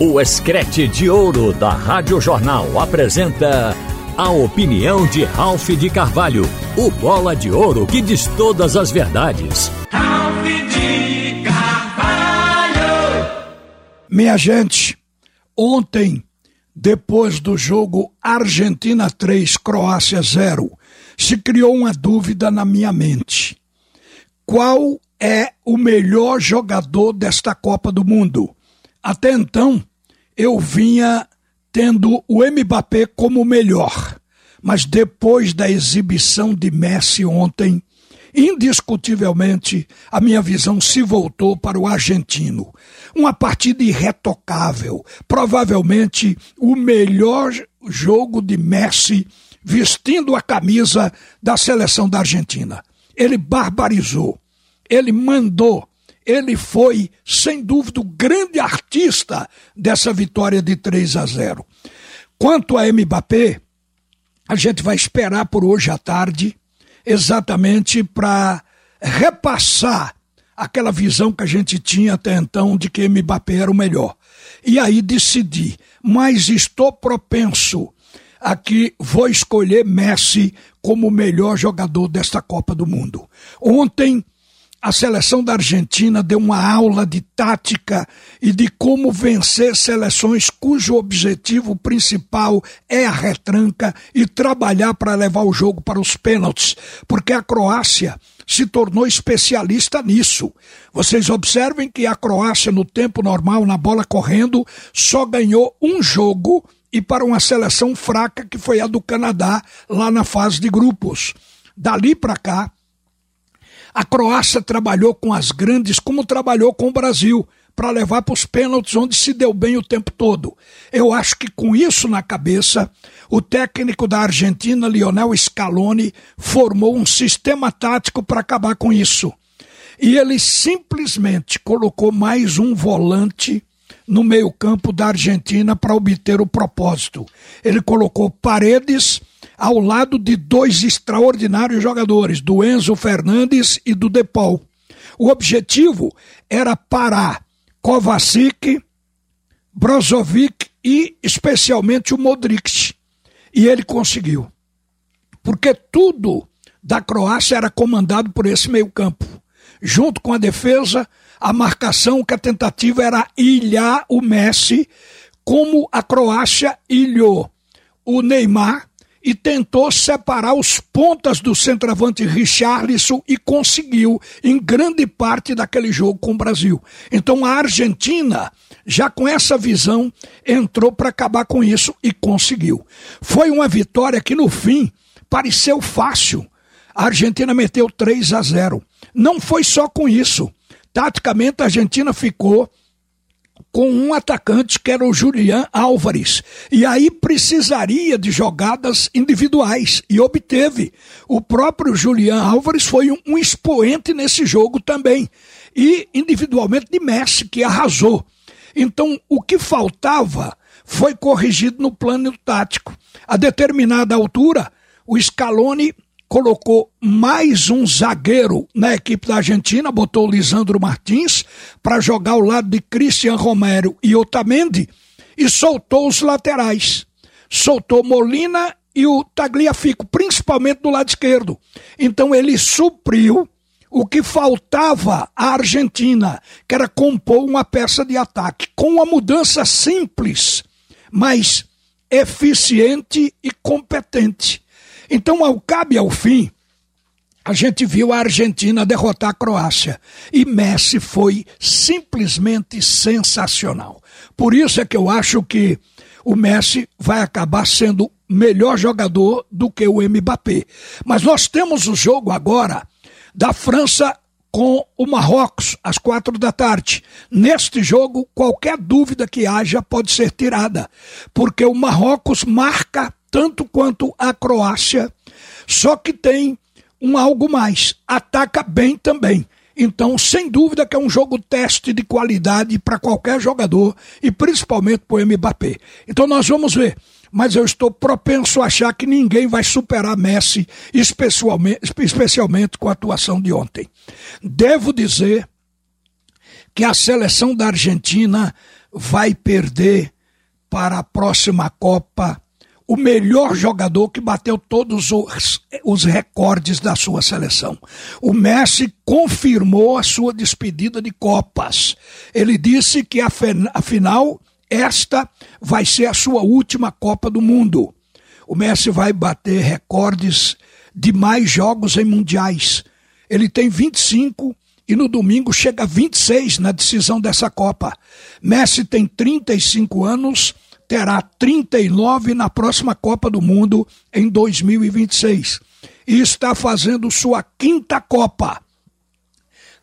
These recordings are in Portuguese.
O Escrete de Ouro da Rádio Jornal apresenta a opinião de Ralph de Carvalho, o bola de ouro que diz todas as verdades. Ralph de Carvalho! Minha gente, ontem, depois do jogo Argentina 3, Croácia 0, se criou uma dúvida na minha mente. Qual é o melhor jogador desta Copa do Mundo? Até então, eu vinha tendo o Mbappé como melhor, mas depois da exibição de Messi ontem, indiscutivelmente a minha visão se voltou para o argentino. Uma partida irretocável, provavelmente o melhor jogo de Messi vestindo a camisa da seleção da Argentina. Ele barbarizou, ele mandou, ele foi, sem dúvida, o grande artista dessa vitória de 3 a 0. Quanto a Mbappé, a gente vai esperar por hoje à tarde, exatamente para repassar aquela visão que a gente tinha até então de que Mbappé era o melhor. E aí decidi, mas estou propenso a que vou escolher Messi como o melhor jogador desta Copa do Mundo. Ontem a seleção da Argentina deu uma aula de tática e de como vencer seleções cujo objetivo principal é a retranca e trabalhar para levar o jogo para os pênaltis, porque a Croácia se tornou especialista nisso. Vocês observem que a Croácia, no tempo normal, na bola correndo, só ganhou um jogo e para uma seleção fraca que foi a do Canadá lá na fase de grupos. Dali para cá, a Croácia trabalhou com as grandes como trabalhou com o Brasil para levar para os pênaltis, onde se deu bem o tempo todo. Eu acho que com isso na cabeça, o técnico da Argentina, Lionel Scaloni, formou um sistema tático para acabar com isso. E ele simplesmente colocou mais um volante no meio-campo da Argentina para obter o propósito. Ele colocou Paredes ao lado de dois extraordinários jogadores, do Enzo Fernandes e do Depol. O objetivo era parar Kovacic, Brozovic e especialmente o Modric. E ele conseguiu. Porque tudo da Croácia era comandado por esse meio-campo. Junto com a defesa, a marcação, que a tentativa era ilhar o Messi, como a Croácia ilhou o Neymar e tentou separar os pontas do centroavante Richarlison e conseguiu em grande parte daquele jogo com o Brasil. Então a Argentina, já com essa visão, entrou para acabar com isso e conseguiu. Foi uma vitória que no fim pareceu fácil. A Argentina meteu 3 a 0. Não foi só com isso. Taticamente a Argentina ficou com um atacante que era o Julian Álvares. E aí precisaria de jogadas individuais e obteve. O próprio Julian Álvares foi um, um expoente nesse jogo também. E individualmente de Messi, que arrasou. Então, o que faltava foi corrigido no plano tático. A determinada altura, o Scaloni colocou mais um zagueiro na equipe da Argentina, botou o Lisandro Martins para jogar ao lado de Cristian Romero e Otamendi e soltou os laterais. Soltou Molina e o Tagliafico, principalmente do lado esquerdo. Então ele supriu o que faltava à Argentina, que era compor uma peça de ataque, com uma mudança simples, mas eficiente e competente. Então, ao cabo e ao fim, a gente viu a Argentina derrotar a Croácia. E Messi foi simplesmente sensacional. Por isso é que eu acho que o Messi vai acabar sendo melhor jogador do que o Mbappé. Mas nós temos o jogo agora da França com o Marrocos às quatro da tarde. Neste jogo, qualquer dúvida que haja pode ser tirada, porque o Marrocos marca tanto quanto a Croácia, só que tem um algo mais, ataca bem também. Então, sem dúvida que é um jogo teste de qualidade para qualquer jogador e principalmente para o Mbappé. Então nós vamos ver. Mas eu estou propenso a achar que ninguém vai superar Messi, especialmente, especialmente com a atuação de ontem. Devo dizer que a seleção da Argentina vai perder para a próxima Copa o melhor jogador que bateu todos os, os, recordes da sua seleção. O Messi confirmou a sua despedida de Copas. Ele disse que, afinal, esta vai ser a sua última Copa do Mundo. O Messi vai bater recordes de mais jogos em mundiais. Ele tem 25 e no domingo chega a 26 na decisão dessa Copa. Messi tem 35 anos, terá 39 na próxima Copa do Mundo em 2026 e está fazendo sua quinta Copa.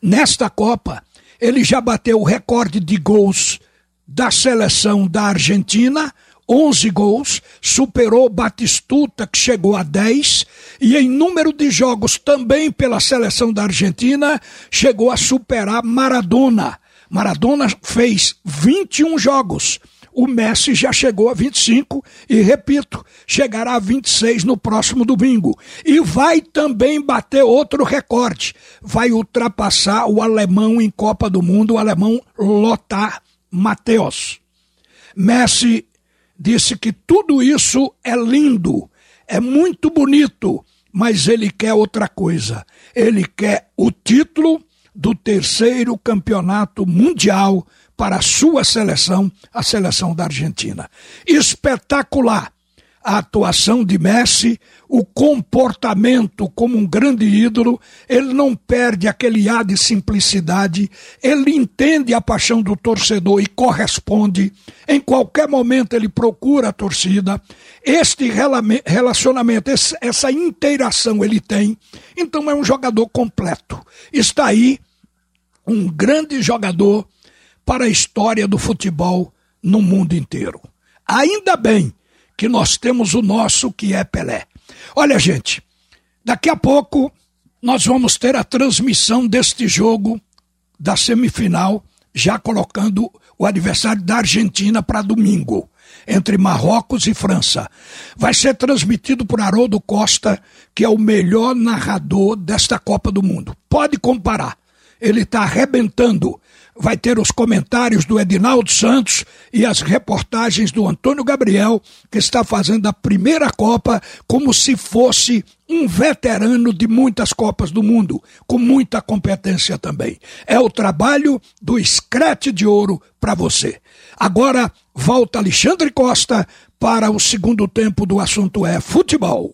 Nesta Copa, ele já bateu o recorde de gols da seleção da Argentina, 11 gols, superou Batistuta, que chegou a 10, e em número de jogos também pela seleção da Argentina, chegou a superar Maradona. Maradona fez 21 jogos. O Messi já chegou a 25 e, repito, chegará a 26 no próximo domingo. E vai também bater outro recorde. Vai ultrapassar o alemão em Copa do Mundo, o alemão Lothar Matthäus. Messi disse que tudo isso é lindo, é muito bonito, mas ele quer outra coisa. Ele quer o título do terceiro campeonato mundial para a sua seleção, a seleção da Argentina. Espetacular! a atuação de Messi, o comportamento como um grande ídolo, ele não perde aquele ar de simplicidade, ele entende a paixão do torcedor e corresponde. Em qualquer momento ele procura a torcida. Este relacionamento, essa inteiração ele tem. Então é um jogador completo. Está aí um grande jogador para a história do futebol no mundo inteiro. Ainda bem que nós temos o nosso que é Pelé. Olha, gente, daqui a pouco nós vamos ter a transmissão deste jogo da semifinal, já colocando o adversário da Argentina para domingo, entre Marrocos e França. Vai ser transmitido por Haroldo Costa, que é o melhor narrador desta Copa do Mundo. Pode comparar. Ele está arrebentando vai ter os comentários do Edinaldo Santos e as reportagens do Antônio Gabriel, que está fazendo a primeira Copa como se fosse um veterano de muitas Copas do Mundo, com muita competência também. É o trabalho do Escrete de Ouro para você. Agora volta Alexandre Costa para o segundo tempo do assunto é futebol.